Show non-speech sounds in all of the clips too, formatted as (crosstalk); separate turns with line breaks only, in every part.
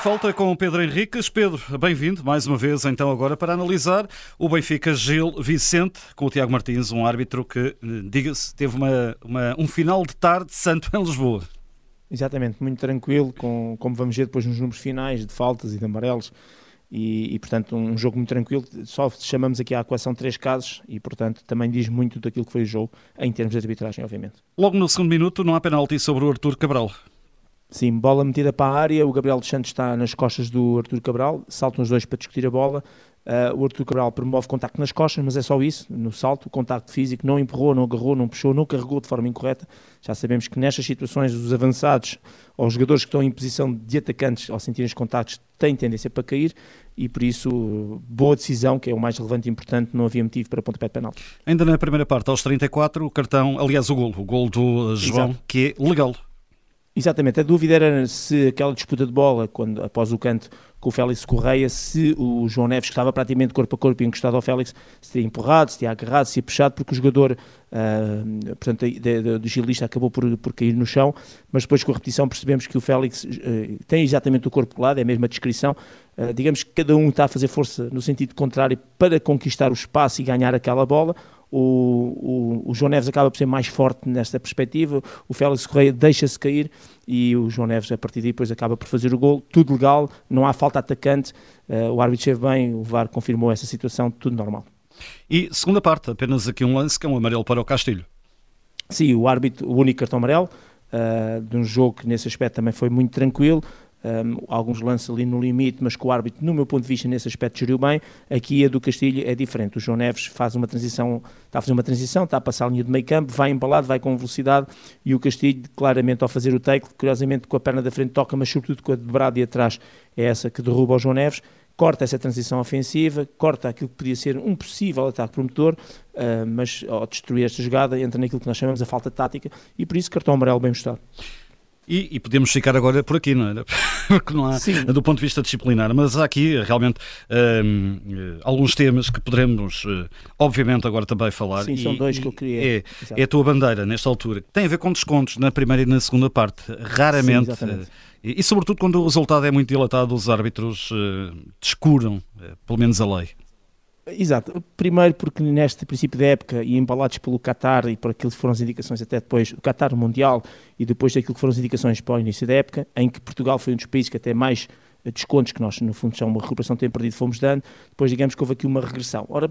falta com Pedro Henriques. Pedro, bem-vindo mais uma vez, então, agora para analisar o Benfica Gil Vicente com o Tiago Martins, um árbitro que, diga-se, teve uma, uma, um final de tarde santo em Lisboa.
Exatamente, muito tranquilo, com, como vamos ver depois nos números finais de faltas e de amarelos. E, e, portanto um jogo muito tranquilo, só chamamos aqui a equação três casos e portanto também diz muito daquilo que foi o jogo em termos de arbitragem, obviamente.
Logo no segundo minuto não há penalti sobre o Artur Cabral.
Sim, bola metida para a área, o Gabriel dos Santos está nas costas do Artur Cabral, saltam os dois para discutir a bola, uh, o Artur Cabral promove contacto nas costas, mas é só isso, no salto, o contacto físico, não empurrou, não agarrou, não puxou, não carregou de forma incorreta. Já sabemos que nestas situações os avançados ou os jogadores que estão em posição de atacantes ao sentirem os contactos têm tendência para cair e por isso boa decisão, que é o mais relevante e importante, não havia motivo para pontapé de penalti.
Ainda na primeira parte, aos 34, o cartão, aliás o gol, o gol do João, Exato. que é legal.
Exatamente, a dúvida era se aquela disputa de bola, quando, após o canto com o Félix Correia, se o João Neves, que estava praticamente corpo a corpo encostado ao Félix, se teria empurrado, se teria agarrado, se teria puxado, porque o jogador uh, portanto, do gilista acabou por, por cair no chão, mas depois com a repetição percebemos que o Félix uh, tem exatamente o corpo colado, é a mesma descrição, uh, digamos que cada um está a fazer força no sentido contrário para conquistar o espaço e ganhar aquela bola, o, o, o, João Neves acaba por ser mais forte nesta perspectiva, o Félix Correia deixa-se cair e o João Neves a partir daí depois acaba por fazer o gol, tudo legal, não há falta atacante, uh, o árbitro esteve bem, o VAR confirmou essa situação, tudo normal.
E segunda parte, apenas aqui um lance que é um amarelo para o Castilho.
Sim, o árbitro, o único cartão amarelo, uh, de um jogo que nesse aspecto também foi muito tranquilo, um, alguns lances ali no limite, mas que o árbitro, no meu ponto de vista, nesse aspecto geriu bem. Aqui a do Castilho é diferente. O João Neves faz uma transição, está a fazer uma transição, está a passar a linha de meio campo, vai embalado, vai com velocidade e o Castilho, claramente, ao fazer o take, curiosamente com a perna da frente toca, mas sobretudo com a de brado e atrás, é essa que derruba o João Neves. Corta essa transição ofensiva, corta aquilo que podia ser um possível ataque promotor, uh, mas ao destruir esta jogada entra naquilo que nós chamamos a falta tática e por isso cartão amarelo bem mostrado.
E, e, podemos ficar agora por aqui, não é? (laughs) Porque não há, Sim. do ponto de vista disciplinar, mas há aqui realmente um, alguns temas que poderemos, uh, obviamente, agora também falar.
Sim, e, são dois que eu queria.
É, é, a tua bandeira nesta altura. Tem a ver com descontos na primeira e na segunda parte. Raramente. Sim, uh, e, e, sobretudo, quando o resultado é muito dilatado, os árbitros uh, descuram, pelo menos a lei.
Exato. Primeiro porque neste princípio da época e embalados pelo Qatar e por aquilo que foram as indicações até depois, o Qatar Mundial e depois daquilo que foram as indicações para o início da época, em que Portugal foi um dos países que até mais descontos que nós, no fundo, são uma recuperação tem perdido, fomos dando, depois digamos que houve aqui uma regressão. Ora,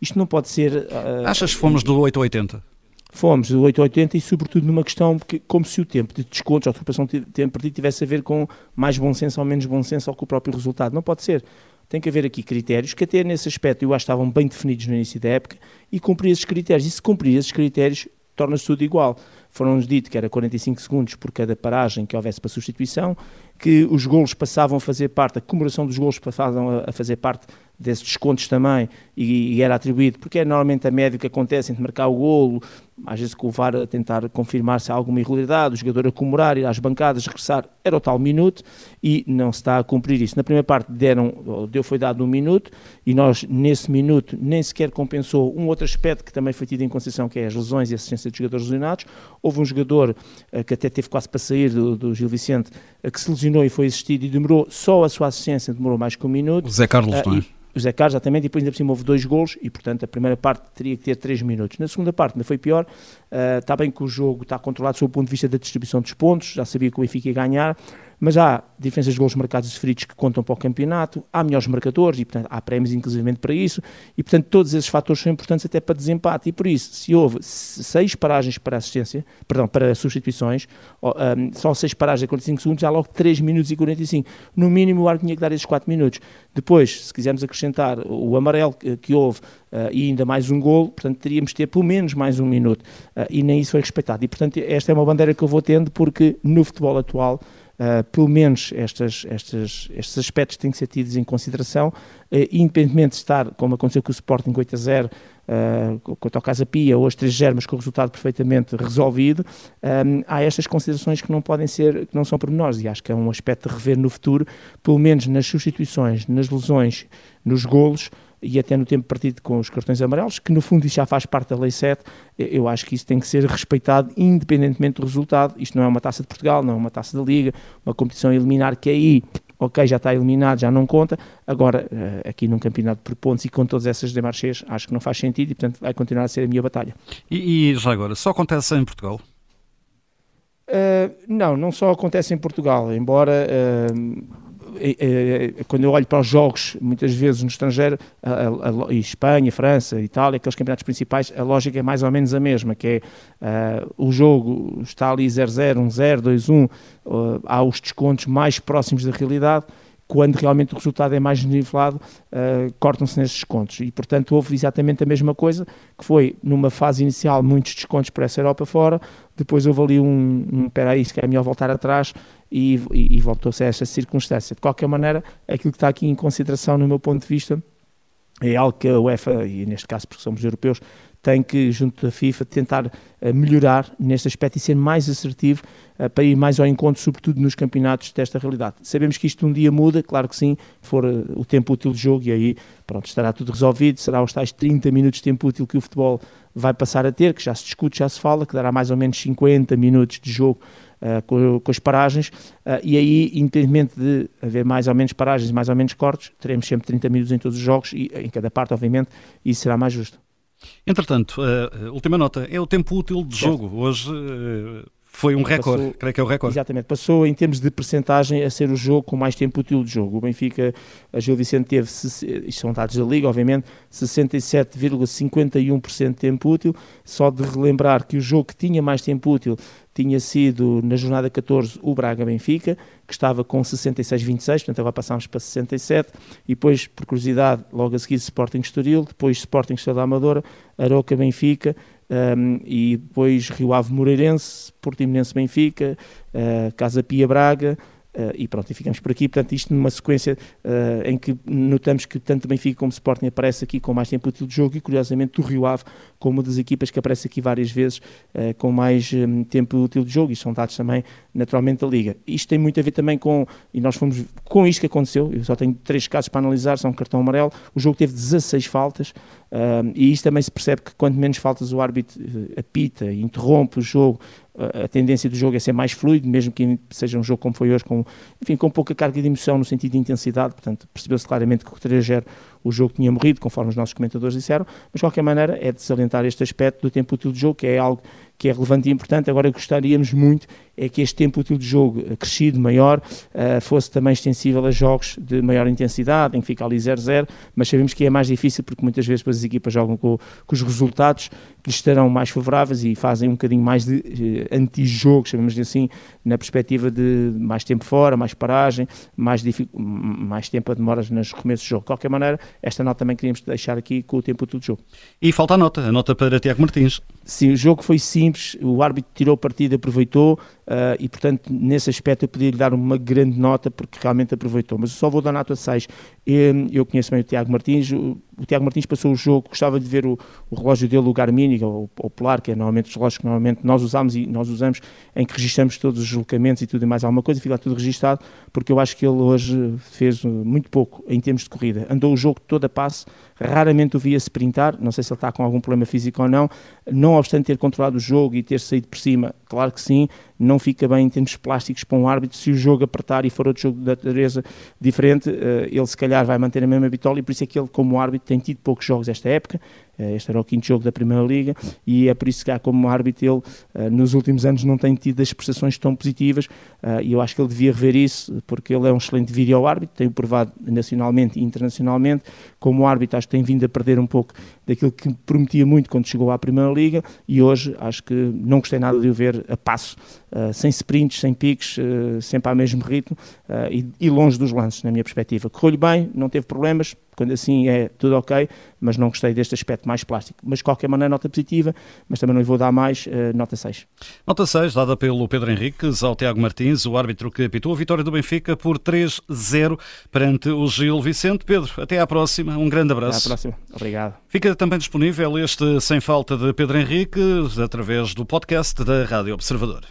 isto não pode ser...
Uh, Achas que fomos do 8 a 80?
Fomos do 8 a 80 e sobretudo numa questão, porque, como se o tempo de descontos, a recuperação de tempo perdido tivesse a ver com mais bom senso ou menos bom senso ou com o próprio resultado. Não pode ser tem que haver aqui critérios que até nesse aspecto eu acho que estavam bem definidos no início da época e cumprir esses critérios. E se cumprir esses critérios, torna-se tudo igual. Foram-nos dito que era 45 segundos por cada paragem que houvesse para substituição, que os golos passavam a fazer parte, a comemoração dos golos passavam a fazer parte desses descontos também e, e, era atribuído, porque é normalmente a média que acontece entre marcar o golo, às vezes com o VAR a tentar confirmar se há alguma irregularidade, o jogador a comemorar, ir às bancadas, regressar, era o tal minuto e não se está a cumprir isso. Na primeira parte deram, deu, foi dado um minuto e nós nesse minuto nem sequer compensou um outro aspecto que também foi tido em consideração, que é as lesões e assistência de jogadores lesionados. Houve um jogador uh, que até teve quase para sair do, do Gil Vicente, uh, que se lesionou e foi assistido e demorou, só a sua assistência demorou mais que um minuto. O
Zé Carlos, uh, não é?
o Zé Carlos, exatamente, e depois ainda por cima houve dois golos e, portanto, a primeira parte teria que ter três minutos. Na segunda parte ainda foi pior, uh, está bem que o jogo está controlado sob o ponto de vista da distribuição dos pontos, já sabia que o Benfica ia ganhar, mas há diferenças de gols marcados e sofridos que contam para o campeonato, há melhores marcadores e, portanto, há prémios inclusivamente para isso, e, portanto, todos esses fatores são importantes até para desempate, e por isso, se houve seis paragens para assistência, perdão, para substituições, um, só seis paragens a 45 segundos, há logo 3 minutos e 45. No mínimo, o árbitro tinha que dar esses 4 minutos. Depois, se quisermos acrescentar o amarelo que, houve uh, e ainda mais um golo, portanto, teríamos de ter pelo menos mais um minuto, uh, e nem isso foi respeitado. E, portanto, esta é uma bandeira que eu vou tendo, porque no futebol atual, Uh, pelo menos estas, estas, estes aspectos têm que ser tidos em consideração, uh, independentemente de estar, como aconteceu com o Sporting 8 a 0, uh, quanto ao Casa Pia, hoje 3 a 0, mas com o resultado perfeitamente resolvido, um, há estas considerações que não podem ser, que não são pormenores, e acho que é um aspecto de rever no futuro, pelo menos nas substituições, nas lesões, nos golos, e até no tempo partido com os cartões amarelos, que no fundo isso já faz parte da Lei 7, eu acho que isso tem que ser respeitado independentemente do resultado. Isto não é uma taça de Portugal, não é uma taça da Liga, uma competição eliminar que aí ok, já está eliminado, já não conta. Agora, uh, aqui num campeonato por pontos e com todas essas demarches, acho que não faz sentido e, portanto, vai continuar a ser a minha batalha.
E, e já agora, só acontece em Portugal?
Uh, não, não só acontece em Portugal, embora uh, quando eu olho para os jogos, muitas vezes no estrangeiro, a, a, Espanha, França, Itália, aqueles campeonatos principais, a lógica é mais ou menos a mesma, que é uh, o jogo está ali 0-0, 1-0, 2-1, há os descontos mais próximos da realidade, quando realmente o resultado é mais nivelado, uh, cortam-se nesses descontos. E, portanto, houve exatamente a mesma coisa, que foi, numa fase inicial, muitos descontos para essa Europa fora, depois houve ali um, um peraí, se é melhor voltar atrás, e, e, voltou-se a essa circunstância. De qualquer maneira, aquilo que está aqui em consideração, no meu ponto de vista, é algo que a UEFA, e neste caso porque somos europeus, tem que, junto da FIFA, tentar uh, melhorar neste aspecto e ser mais assertivo uh, para ir mais ao encontro, sobretudo nos campeonatos desta realidade. Sabemos que isto um dia muda, claro que sim, for uh, o tempo útil de jogo e aí pronto, estará tudo resolvido, será os tais 30 minutos de tempo útil que o futebol vai passar a ter, que já se discute, já se fala, que dará mais ou menos 50 minutos de jogo Uh, com, com, as paragens, uh, e aí, independentemente de haver mais ou menos paragens e mais ou menos cortes, teremos sempre 30 minutos em todos os jogos, e em cada parte, obviamente, isso será mais justo.
Entretanto, a última nota é o tempo útil de jogo. Hoje uh, foi um recorde, creio que é o recorde.
Exatamente, passou em termos de percentagem a ser o jogo com mais tempo útil de jogo. O Benfica, a Gil Vicente teve, isto são dados da Liga, obviamente, 67,51% de tempo útil. Só de relembrar que o jogo que tinha mais tempo útil tinha sido na jornada 14 o Braga-Benfica, que estava com 66-26, portanto agora passámos para 67, e depois, por curiosidade, logo a seguir Sporting Estoril, depois Sporting Estrela da Amadora, Aroca-Benfica, um, e depois Rio Ave Moreirense, Portimonense Benfica, uh, Casa Pia Braga, Uh, e pronto, e ficamos por aqui. Portanto, isto numa sequência uh, em que notamos que tanto Benfica como Sporting aparece aqui com mais tempo útil de jogo e, curiosamente, o Rio Ave como uma das equipas que aparece aqui várias vezes uh, com mais um, tempo útil de jogo. e são dados também, naturalmente, da Liga. Isto tem muito a ver também com, e nós fomos com isto que aconteceu, eu só tenho três casos para analisar, são um cartão amarelo, o jogo teve 16 faltas, e isto também se percebe que quanto menos faltas o árbitro apita, interrompe o jogo, a tendência do jogo é ser mais fluido, mesmo que seja um jogo como foi hoje, com, enfim, com pouca carga de emoção no sentido de intensidade, portanto percebeu-se claramente que o 3-0 o jogo tinha morrido, conforme os nossos comentadores disseram, mas de qualquer maneira é de salientar este aspecto do tempo útil de jogo, que é algo que é relevante e importante. Agora gostaríamos muito é que este tempo útil de jogo crescido, maior, uh, fosse também extensível a jogos de maior intensidade, em que fica ali 0-0, mas sabemos que é mais difícil porque muitas vezes as equipas jogam com, com, os resultados que lhes estarão mais favoráveis e fazem um bocadinho mais de uh, anti-jogo, chamamos assim, na perspectiva de mais tempo fora, mais paragem, mais, mais tempo a demoras nos recomeços de jogo. De qualquer maneira, esta nota também queríamos deixar aqui com o tempo útil de jogo.
E falta a nota, a nota para Tiago Martins.
Sim, o jogo foi simples, o árbitro tirou partido, aproveitou uh, e, portanto, nesse aspecto eu podia lhe dar uma grande nota porque realmente aproveitou. Mas eu só vou dar nota 6. Eu, eu conheço bem o Tiago Martins, o, o, Tiago Martins passou o jogo, gostava de ver o, o relógio dele, o Garmin, ou o Polar, que é normalmente os relógios que normalmente nós usamos e nós usamos, em que registramos todos os deslocamentos e tudo e mais alguma coisa, fica tudo registado, porque eu acho que ele hoje fez muito pouco em termos de corrida. Andou o jogo todo a passe, raramente o via sprintar, não sei se ele está com algum problema físico ou não, não obstante ter controlado o jogo e ter saído por cima, claro que sim, não fica bem em termos plásticos para um árbitro, se o jogo apertar e for outro jogo de natureza diferente, eh, ele se calhar vai manter a mesma bitola e por isso é que ele como árbitro tem tido poucos jogos esta época, este era o quinto jogo da Primeira Liga e é por isso que, há como árbitro, ele eh, nos últimos anos não tem tido as prestações tão positivas eh, e eu acho que ele devia rever isso, porque ele é um excelente vídeo árbitro, tem provado nacionalmente e internacionalmente. Como árbitro, acho que tem vindo a perder um pouco daquilo que prometia muito quando chegou à Primeira Liga e hoje acho que não gostei nada de o ver a passo, sem sprints, sem piques, sempre ao mesmo ritmo e longe dos lances, na minha perspectiva. Correu-lhe bem, não teve problemas, quando assim é tudo ok, mas não gostei deste aspecto mais plástico. Mas de qualquer maneira, nota positiva, mas também não lhe vou dar mais, uh, nota 6.
Nota 6, dada pelo Pedro Henriques ao Tiago Martins, o árbitro que apitou a vitória do Benfica por 3-0 perante o Gil Vicente. Pedro, até à próxima, um grande abraço.
Até à próxima, obrigado.
Fica também disponível este Sem Falta de Pedro Henriques através do podcast da Rádio Observador.